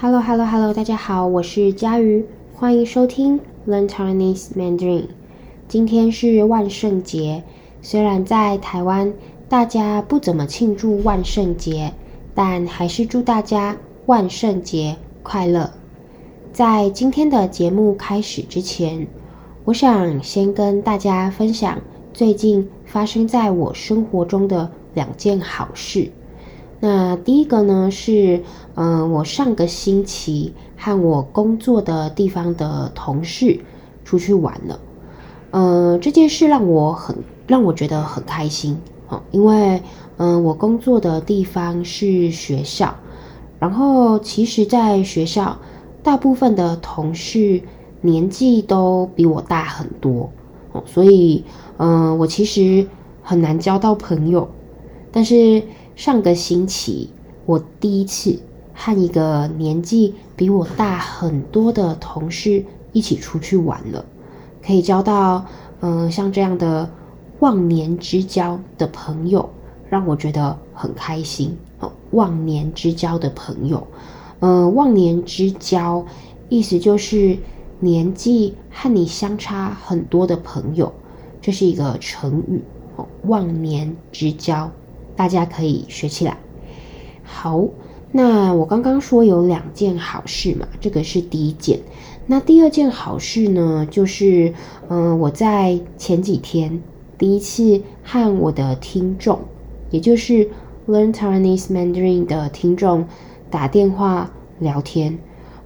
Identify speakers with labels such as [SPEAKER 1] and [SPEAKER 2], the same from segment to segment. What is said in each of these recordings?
[SPEAKER 1] Hello, Hello, Hello！大家好，我是佳瑜，欢迎收听 Learn Chinese Mandarin。今天是万圣节，虽然在台湾大家不怎么庆祝万圣节，但还是祝大家万圣节快乐。在今天的节目开始之前，我想先跟大家分享最近发生在我生活中的两件好事。那第一个呢是，嗯、我上个星期和我工作的地方的同事出去玩了，呃，这件事让我很让我觉得很开心哦，因为嗯、我工作的地方是学校，然后其实在学校大部分的同事年纪都比我大很多哦，所以嗯、我其实很难交到朋友，但是。上个星期，我第一次和一个年纪比我大很多的同事一起出去玩了，可以交到嗯、像这样的忘年之交的朋友，让我觉得很开心哦。忘年之交的朋友，嗯、忘年之交意思就是年纪和你相差很多的朋友，这是一个成语哦。忘年之交。大家可以学起来。好，那我刚刚说有两件好事嘛，这个是第一件。那第二件好事呢，就是嗯、我在前几天第一次和我的听众，也就是 Learn Taiwanese Mandarin 的听众打电话聊天。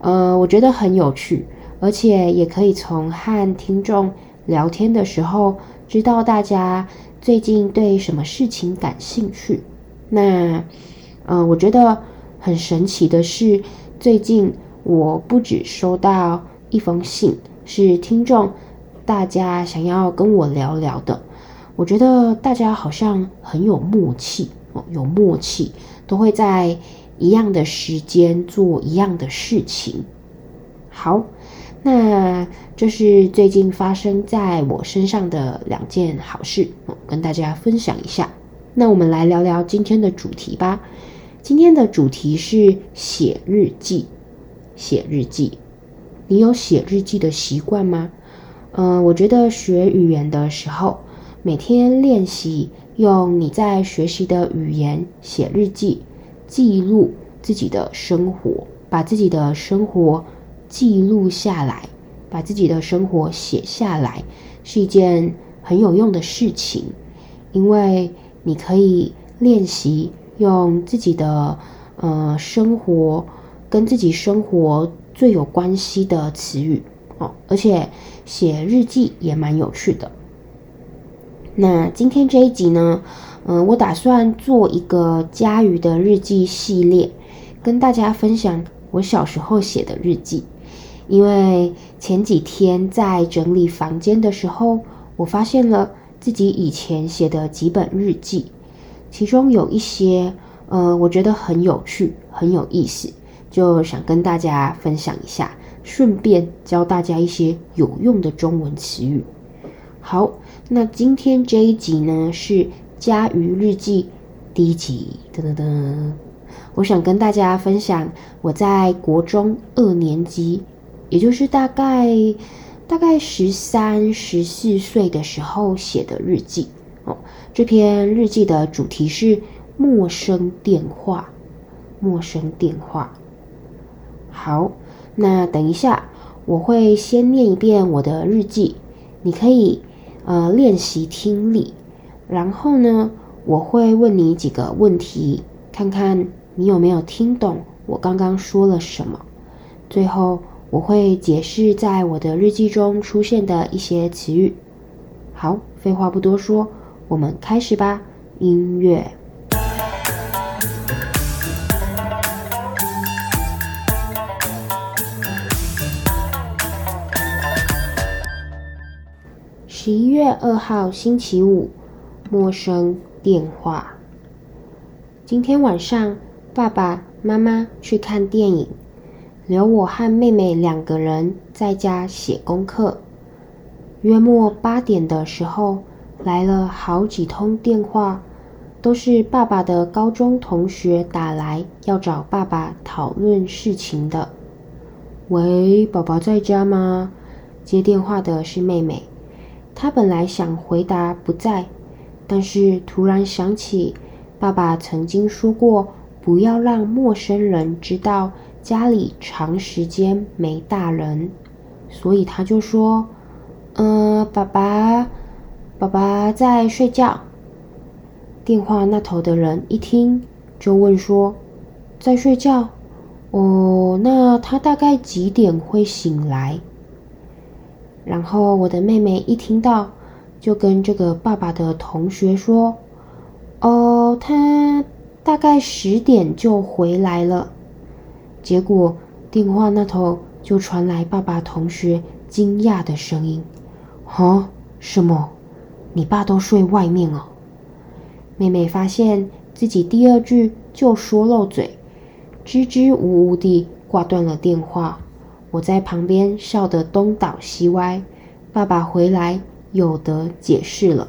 [SPEAKER 1] 呃，我觉得很有趣，而且也可以从和听众聊天的时候知道大家。最近对什么事情感兴趣？那，呃，我觉得很神奇的是，最近我不止收到一封信，是听众大家想要跟我聊聊的。我觉得大家好像很有默契哦，有默契，都会在一样的时间做一样的事情。好。那这是最近发生在我身上的两件好事，我跟大家分享一下。那我们来聊聊今天的主题吧。今天的主题是写日记。写日记，你有写日记的习惯吗？嗯、我觉得学语言的时候，每天练习用你在学习的语言写日记，记录自己的生活，把自己的生活。记录下来，把自己的生活写下来，是一件很有用的事情，因为你可以练习用自己的呃生活跟自己生活最有关系的词语哦，而且写日记也蛮有趣的。那今天这一集呢，嗯、我打算做一个佳瑜的日记系列，跟大家分享我小时候写的日记。因为前几天在整理房间的时候，我发现了自己以前写的几本日记，其中有一些，呃，我觉得很有趣，很有意思，就想跟大家分享一下，顺便教大家一些有用的中文词语。好，那今天这一集呢，是佳瑜日记第一集，噔噔噔，我想跟大家分享我在国中二年级。也就是大概大概十三、十四岁的时候写的日记哦。这篇日记的主题是陌生电话。陌生电话。好，那等一下我会先念一遍我的日记，你可以呃练习听力。然后呢，我会问你几个问题，看看你有没有听懂我刚刚说了什么。最后。我会解释在我的日记中出现的一些词语。好，废话不多说，我们开始吧。音乐。十一月二号星期五，陌生电话。今天晚上，爸爸妈妈去看电影。留我和妹妹两个人在家写功课。约莫八点的时候，来了好几通电话，都是爸爸的高中同学打来，要找爸爸讨论事情的。喂，宝宝在家吗？接电话的是妹妹。她本来想回答不在，但是突然想起爸爸曾经说过，不要让陌生人知道家里长时间没大人，所以他就说：“嗯，爸爸，爸爸在睡觉。”电话那头的人一听，就问说：“在睡觉？哦，那他大概几点会醒来？”然后我的妹妹一听到，就跟这个爸爸的同学说：“哦，他大概十点就回来了。”结果电话那头就传来爸爸同学惊讶的声音：“啊，什么？你爸都睡外面哦？”妹妹发现自己第二句就说漏嘴，支支吾吾地挂断了电话。我在旁边笑得东倒西歪。爸爸回来有得解释了。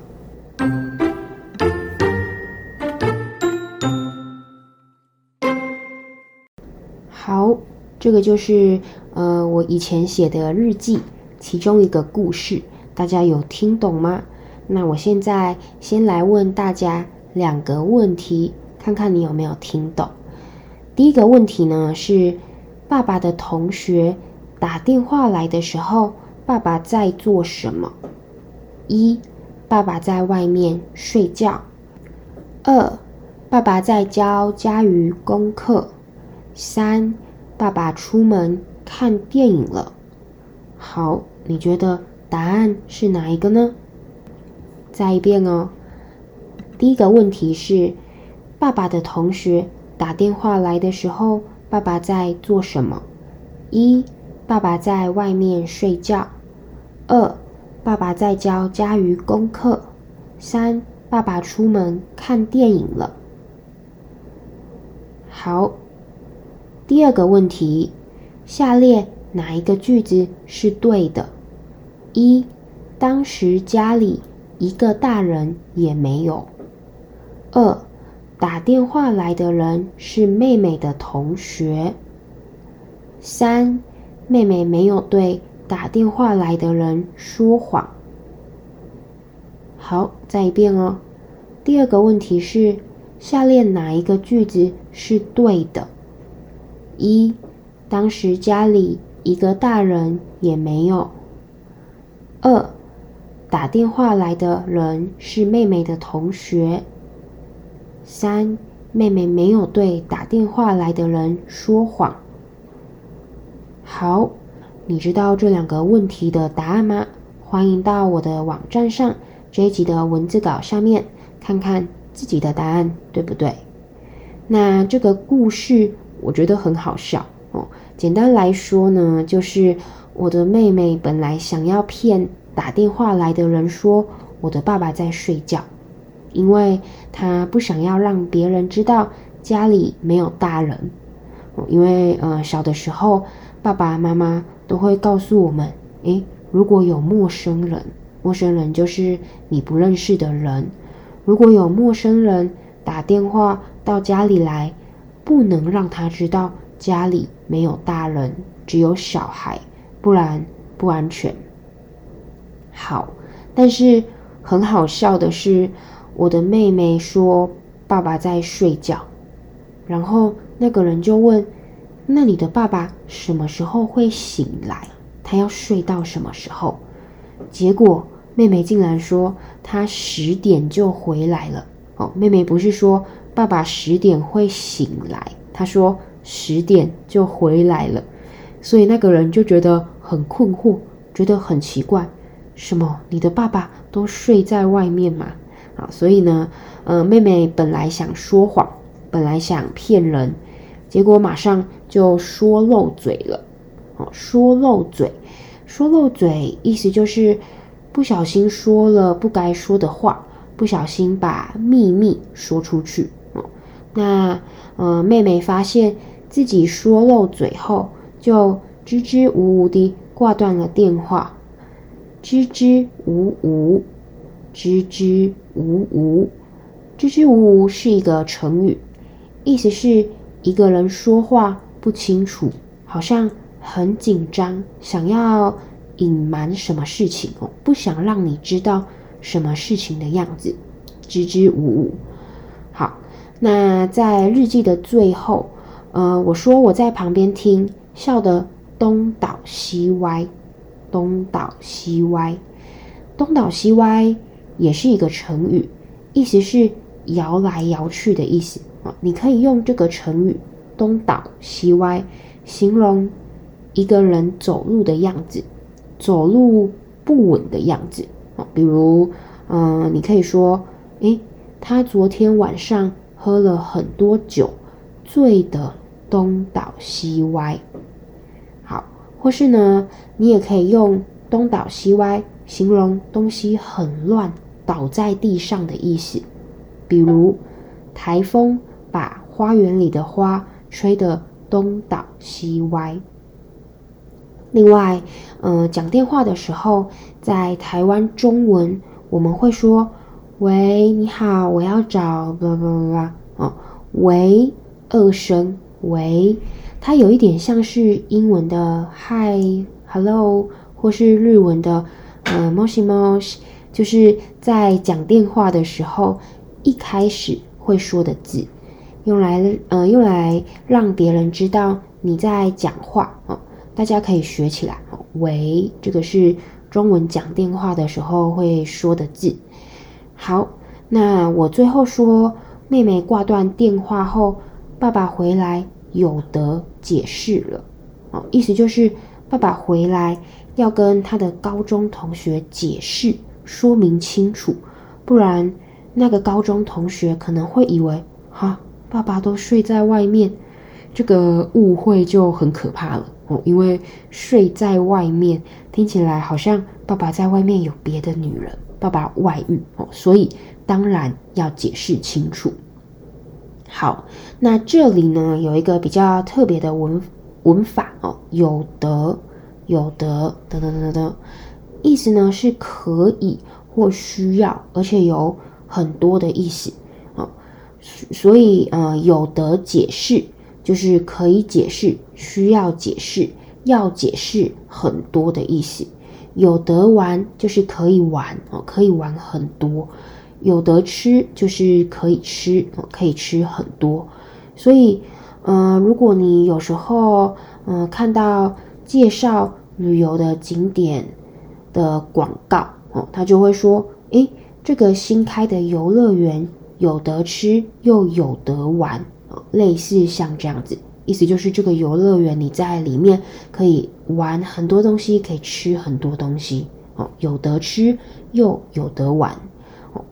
[SPEAKER 1] 这个就是呃我以前写的日记其中一个故事，大家有听懂吗？那我现在先来问大家。两个问题，看看你有没有听懂。第一个问题呢是，爸爸的同学打电话来的时候，爸爸在做什么？一，爸爸在外面睡觉。二，爸爸在教家瑜功课。三，爸爸出门看电影了。好，你觉得答案是哪一个呢？再一遍哦。第一个问题是，爸爸的同学打电话来的时候，爸爸在做什么？一，爸爸在外面睡觉；二，爸爸在教家瑜功课；三，爸爸出门看电影了。好，第二个问题，下列哪一个句子是对的？一，当时家里一个大人也没有。二，打电话来的人是妹妹的同学。三，妹妹没有对打电话来的人说谎。好，再一遍哦。第二个问题是，下列哪一个句子是对的？一，当时家里一个大人也没有。二，打电话来的人是妹妹的同学。三，妹妹没有对打电话来的人说谎。好，你知道这两个问题的答案吗？欢迎到我的网站上这一集的文字稿下面看看自己的答案对不对？那这个故事我觉得很好笑哦。简单来说呢，就是我的妹妹本来想要骗打电话来的人说我的爸爸在睡觉。因为他不想要让别人知道家里没有大人，因为呃小的时候爸爸妈妈都会告诉我们，诶，如果有陌生人，陌生人就是你不认识的人，如果有陌生人打电话到家里来，不能让他知道家里没有大人，只有小孩，不然不安全。好，但是很好笑的是。我的妹妹说：“爸爸在睡觉。”然后那个人就问：“那你的爸爸什么时候会醒来？他要睡到什么时候？”结果妹妹竟然说：“他十点就回来了。”哦，妹妹不是说爸爸十点会醒来，他说十点就回来了。所以那个人就觉得很困惑，觉得很奇怪：“什么？你的爸爸都睡在外面吗？”啊，所以呢，呃，妹妹本来想说谎，本来想骗人，结果马上就说漏嘴了。哦，说漏嘴，说漏嘴，意思就是不小心说了不该说的话，不小心把秘密说出去。那呃，妹妹发现自己说漏嘴后，就支支吾吾地挂断了电话，支支吾吾。支支吾吾，支支吾吾是一个成语，意思是一个人说话不清楚，好像很紧张，想要隐瞒什么事情哦，不想让你知道什么事情的样子，支支吾吾。那在日记的最后，呃，我说我在旁边听，笑得东倒西歪，东倒西歪，东倒西歪也是一个成语，意思是。摇来摇去的意思啊，你可以用这个成语“东倒西歪”形容一个人走路的样子，走路不稳的样子啊。比如，嗯、你可以说：“诶，他昨天晚上喝了很多酒，醉得东倒西歪。”好，或是呢，你也可以用“东倒西歪”形容东西很乱，倒在地上的意思。比如，台风把花园里的花吹得东倒西歪。另外，呃，讲电话的时候，在台湾中文我们会说：“喂，你好，我要找……”不不不不，哦，喂，二声喂，它有一点像是英文的 “Hi”、“Hello”，或是日文的“呃，もしもし”，就是在讲电话的时候。一开始会说的字，用来呃用来让别人知道你在讲话哦，大家可以学起来哦。喂，这个是中文讲电话的时候会说的字。 好，那我最后说，妹妹挂断电话后，爸爸回来有得解释了哦，意思就是爸爸回来要跟他的高中同学解释，说明清楚，不然。那个高中同学可能会以为，哈，爸爸都睡在外面，这个误会就很可怕了哦。因为睡在外面听起来好像爸爸在外面有别的女人，爸爸外遇哦，所以当然要解释清楚。好，那这里呢有一个比较特别的文文法哦，有得有得得得得得，意思呢是可以或需要，而且有。很多的意思啊，所以呃，有得解释就是可以解释，需要解释，要解释很多的意思。有得玩就是可以玩哦，可以玩很多。有得吃就是可以吃，可以吃很多。所以呃，如果你有时候呃看到介绍旅游的景点的广告哦，他就会说，诶。这个新开的游乐园有得吃又有得玩，类似像这样子，意思就是这个游乐园你在里面可以玩很多东西，可以吃很多东西，哦，有得吃又有得玩，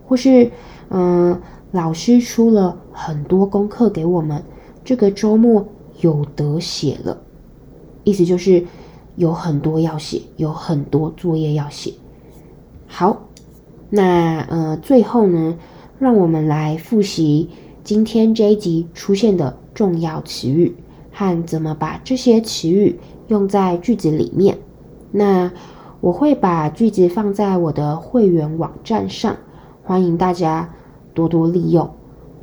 [SPEAKER 1] 或是嗯，老师出了很多功课给我们，这个周末有得写了，意思就是有很多要写，有很多作业要写，好。那呃，最后呢，让我们来复习今天这一集出现的重要词语和怎么把这些词语用在句子里面。那我会把句子放在我的会员网站上，欢迎大家多多利用。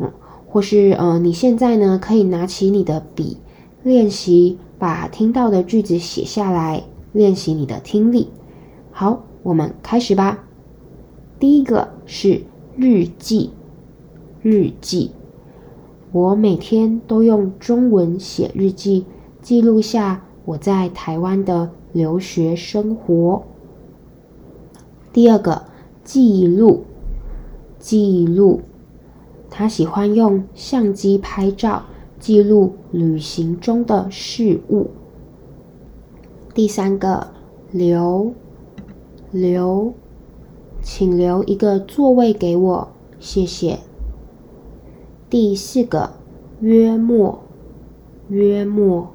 [SPEAKER 1] 嗯，或是呃，你现在呢可以拿起你的笔练习，把听到的句子写下来，练习你的听力。好，我们开始吧。第一个是日记，日记。我每天都用中文写日记，记录下我在台湾的留学生活。第二个，记录，记录。他喜欢用相机拍照，记录旅行中的事物。第三个，留，留。请留一个座位给我，谢谢。第四个，约莫，约莫，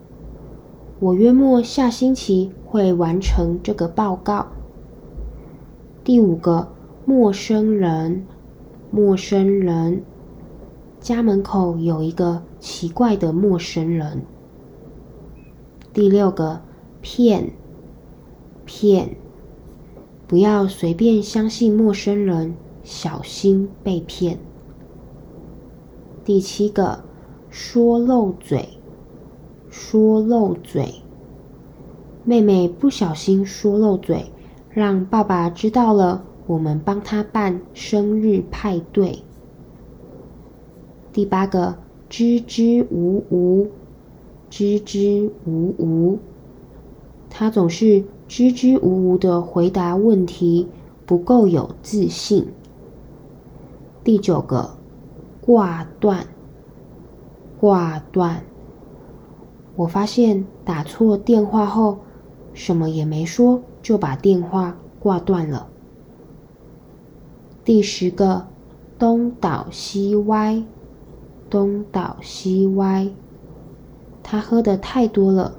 [SPEAKER 1] 我约莫下星期会完成这个报告。第五个，陌生人，陌生人，家门口有一个奇怪的陌生人。第六个，骗，骗。不要随便相信陌生人，小心被骗。第七个，说漏嘴，说漏嘴。妹妹不小心说漏嘴，让爸爸知道了，我们帮她办生日派对。第八个，支支吾吾，支支吾吾。她总是支支吾吾的回答问题，不够有自信。第九个。挂断，挂断。我发现打错电话后，什么也没说，就把电话挂断了。第十个，东倒西歪，东倒西歪。他喝得太多了，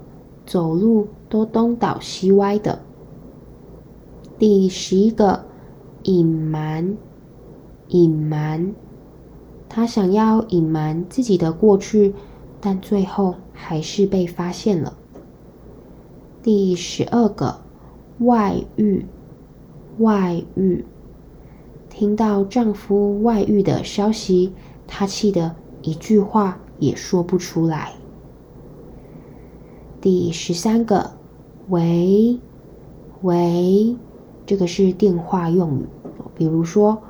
[SPEAKER 1] 走路都东倒西歪的。第十一个，隐瞒，隐瞒。他想要隐瞒自己的过去，但最后还是被发现了。第十二个，外遇，外遇。听到丈夫外遇的消息，她气得一句话也说不出来。第十三个，喂，喂，这个是电话用语，比如说。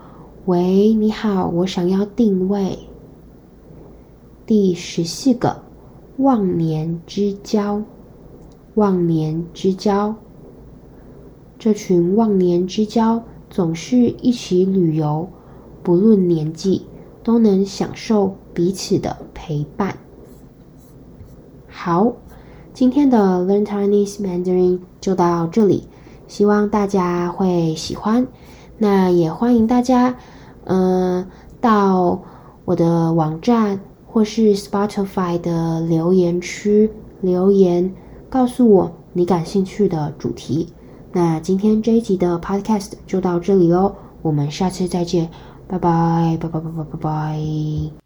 [SPEAKER 1] 喂，你好，我想要定位。第十四个，忘年之交，忘年之交。这群忘年之交总是一起旅游，不论年纪，都能享受彼此的陪伴。好，今天的 Learn Taiwanese Mandarin 就到这里，希望大家会喜欢。那也欢迎大家，嗯、到我的网站或是 Spotify 的留言区留言，告诉我你感兴趣的主题。那今天这一集的 Podcast 就到这里喽，我们下次再见，拜拜，拜拜拜拜拜拜。